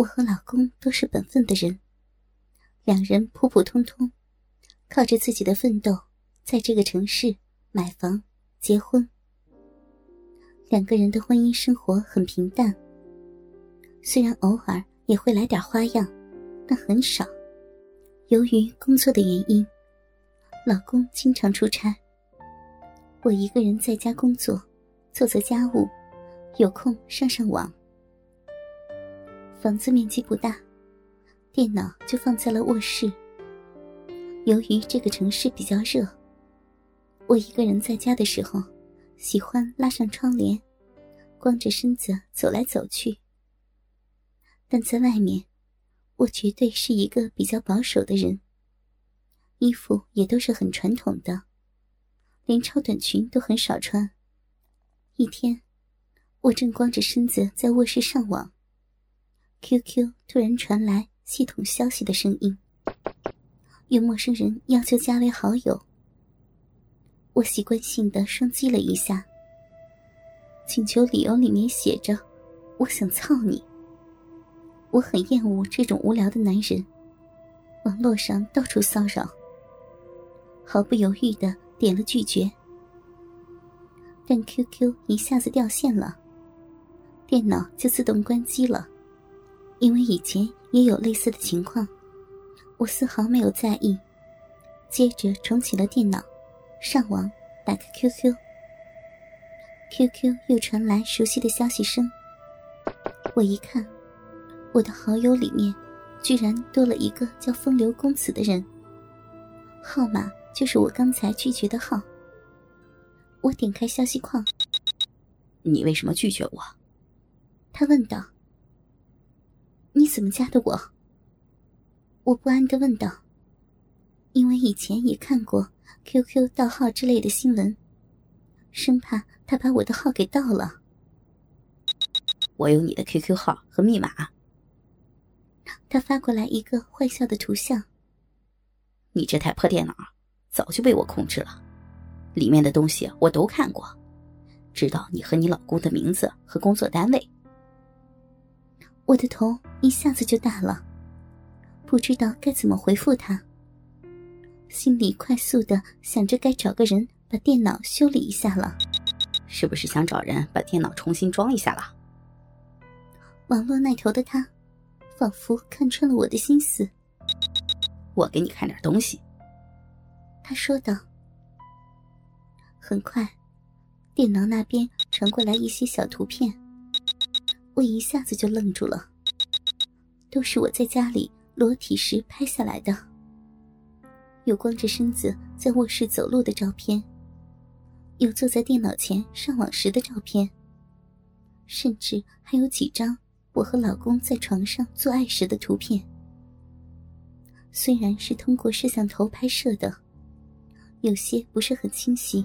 我和老公都是本分的人，两人普普通通，靠着自己的奋斗，在这个城市买房、结婚。两个人的婚姻生活很平淡，虽然偶尔也会来点花样，但很少。由于工作的原因，老公经常出差，我一个人在家工作，做做家务，有空上上网。房子面积不大，电脑就放在了卧室。由于这个城市比较热，我一个人在家的时候，喜欢拉上窗帘，光着身子走来走去。但在外面，我绝对是一个比较保守的人，衣服也都是很传统的，连超短裙都很少穿。一天，我正光着身子在卧室上网。QQ 突然传来系统消息的声音，有陌生人要求加为好友。我习惯性的双击了一下，请求理由里面写着：“我想操你。”我很厌恶这种无聊的男人，网络上到处骚扰，毫不犹豫的点了拒绝。但 QQ 一下子掉线了，电脑就自动关机了。因为以前也有类似的情况，我丝毫没有在意。接着重启了电脑，上网，打开 QQ，QQ 又传来熟悉的消息声。我一看，我的好友里面居然多了一个叫风流公子的人，号码就是我刚才拒绝的号。我点开消息框，你为什么拒绝我？他问道。你怎么加的我？我不安的问道。因为以前也看过 QQ 盗号之类的新闻，生怕他把我的号给盗了。我有你的 QQ 号和密码。他发过来一个坏笑的图像。你这台破电脑早就被我控制了，里面的东西我都看过，知道你和你老公的名字和工作单位。我的头一下子就大了，不知道该怎么回复他。心里快速的想着该找个人把电脑修理一下了。是不是想找人把电脑重新装一下了？网络那头的他，仿佛看穿了我的心思。我给你看点东西。他说道。很快，电脑那边传过来一些小图片。我一下子就愣住了，都是我在家里裸体时拍下来的，有光着身子在卧室走路的照片，有坐在电脑前上网时的照片，甚至还有几张我和老公在床上做爱时的图片。虽然是通过摄像头拍摄的，有些不是很清晰，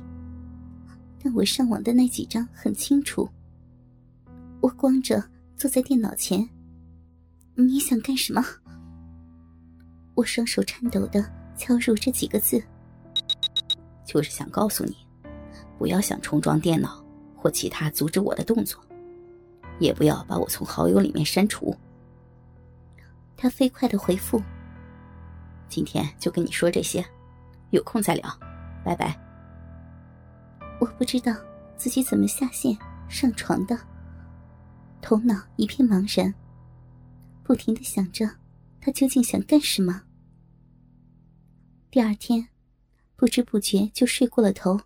但我上网的那几张很清楚。我光着坐在电脑前，你想干什么？我双手颤抖的敲入这几个字，就是想告诉你，不要想重装电脑或其他阻止我的动作，也不要把我从好友里面删除。他飞快的回复：“今天就跟你说这些，有空再聊，拜拜。”我不知道自己怎么下线上床的。头脑一片茫然，不停的想着他究竟想干什么。第二天，不知不觉就睡过了头，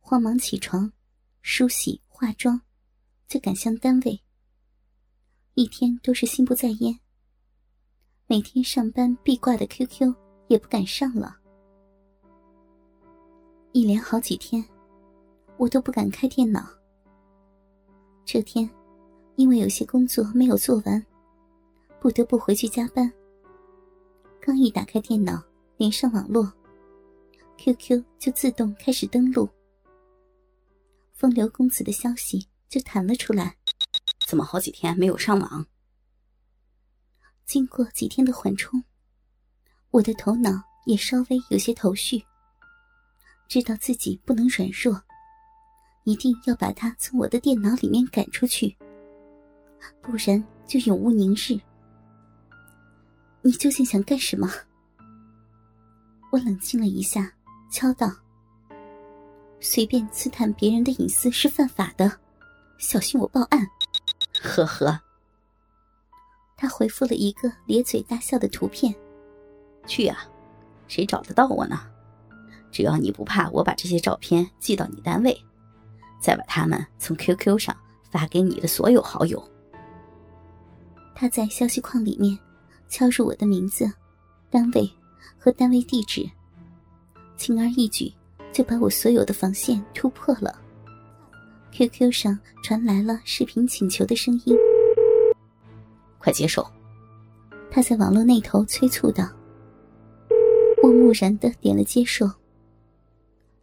慌忙起床，梳洗化妆，就赶向单位。一天都是心不在焉，每天上班必挂的 QQ 也不敢上了。一连好几天，我都不敢开电脑。这天。因为有些工作没有做完，不得不回去加班。刚一打开电脑，连上网络，QQ 就自动开始登录，风流公子的消息就弹了出来。怎么好几天没有上网？经过几天的缓冲，我的头脑也稍微有些头绪，知道自己不能软弱，一定要把他从我的电脑里面赶出去。不然就永无宁日。你究竟想干什么？我冷静了一下，敲道：“随便刺探别人的隐私是犯法的，小心我报案。”呵呵。他回复了一个咧嘴大笑的图片。去啊，谁找得到我呢？只要你不怕我把这些照片寄到你单位，再把他们从 QQ 上发给你的所有好友。他在消息框里面敲入我的名字、单位和单位地址，轻而易举就把我所有的防线突破了。QQ 上传来了视频请求的声音。快接受！他在网络那头催促道。我木然的点了接受。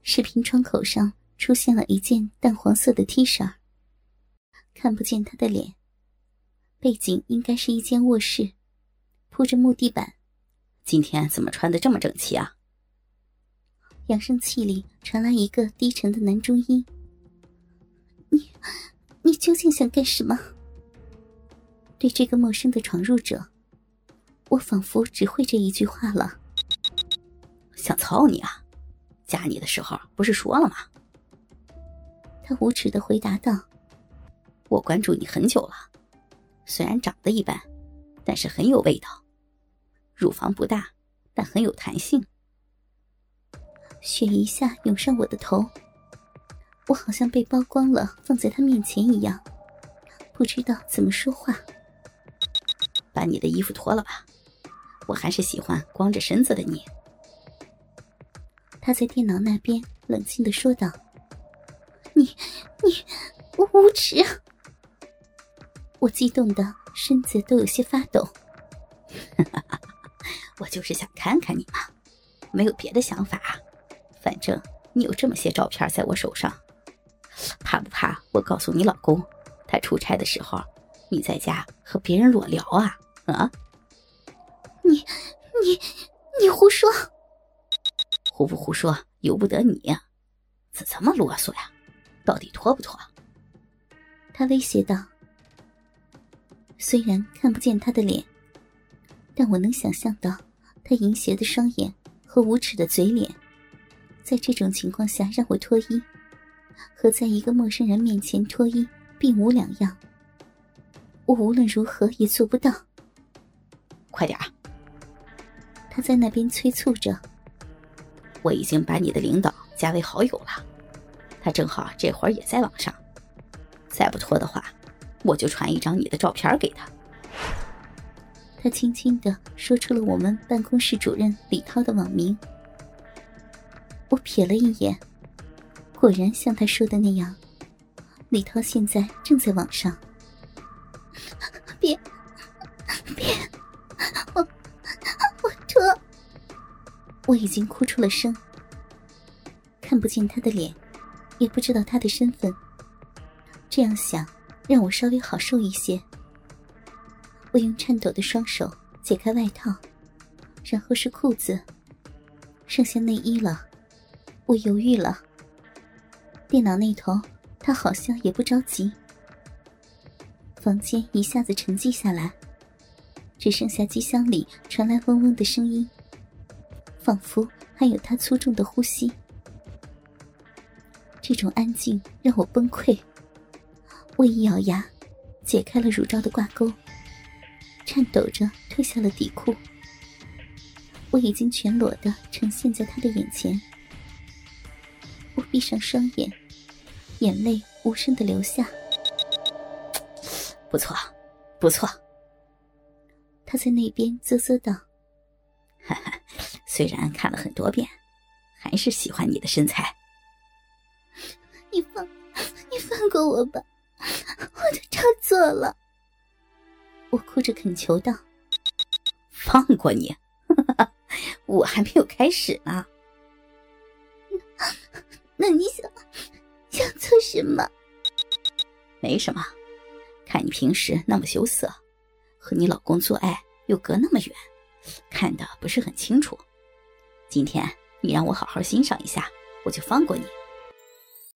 视频窗口上出现了一件淡黄色的 T 恤，看不见他的脸，背景应该是一间卧室，铺着木地板。今天怎么穿的这么整齐啊？扬声器里传来一个低沉的男中音：“你，你究竟想干什么？”对这个陌生的闯入者，我仿佛只会这一句话了。想操你啊！加你的时候不是说了吗？他无耻的回答道：“我关注你很久了，虽然长得一般，但是很有味道。乳房不大，但很有弹性。”血一下涌上我的头，我好像被剥光了放在他面前一样，不知道怎么说话。把你的衣服脱了吧，我还是喜欢光着身子的你。他在电脑那边冷静的说道：“你，你，无耻！”我激动的身子都有些发抖。我就是想看看你嘛，没有别的想法。反正你有这么些照片在我手上，怕不怕我告诉你老公，他出差的时候你在家和别人裸聊啊？啊！你你你胡说！胡不胡说由不得你，怎这么啰嗦呀？到底脱不脱？他威胁道。虽然看不见他的脸，但我能想象到他淫邪的双眼和无耻的嘴脸。在这种情况下让我脱衣，和在一个陌生人面前脱衣并无两样。我无论如何也做不到。快点儿！他在那边催促着。我已经把你的领导加为好友了，他正好这会儿也在网上。再不脱的话，我就传一张你的照片给他。他轻轻的说出了我们办公室主任李涛的网名。我瞥了一眼，果然像他说的那样，李涛现在正在网上。别，别！我我脱！我已经哭出了声。看不见他的脸，也不知道他的身份。这样想，让我稍微好受一些。我用颤抖的双手解开外套，然后是裤子，剩下内衣了。我犹豫了。电脑那头，他好像也不着急。房间一下子沉寂下来。只剩下机箱里传来嗡嗡的声音，仿佛还有他粗重的呼吸。这种安静让我崩溃。我一咬牙，解开了乳罩的挂钩，颤抖着褪下了底裤。我已经全裸的呈现在他的眼前。我闭上双眼，眼泪无声的流下。不错，不错。他在那边啧啧道：“ 哈哈，虽然看了很多遍，还是喜欢你的身材。你放，你放过我吧，我都照做了。”我哭着恳求道：“放过你？我还没有开始呢。那你想想做什么？没什么，看你平时那么羞涩。”和你老公做爱又隔那么远，看的不是很清楚。今天你让我好好欣赏一下，我就放过你。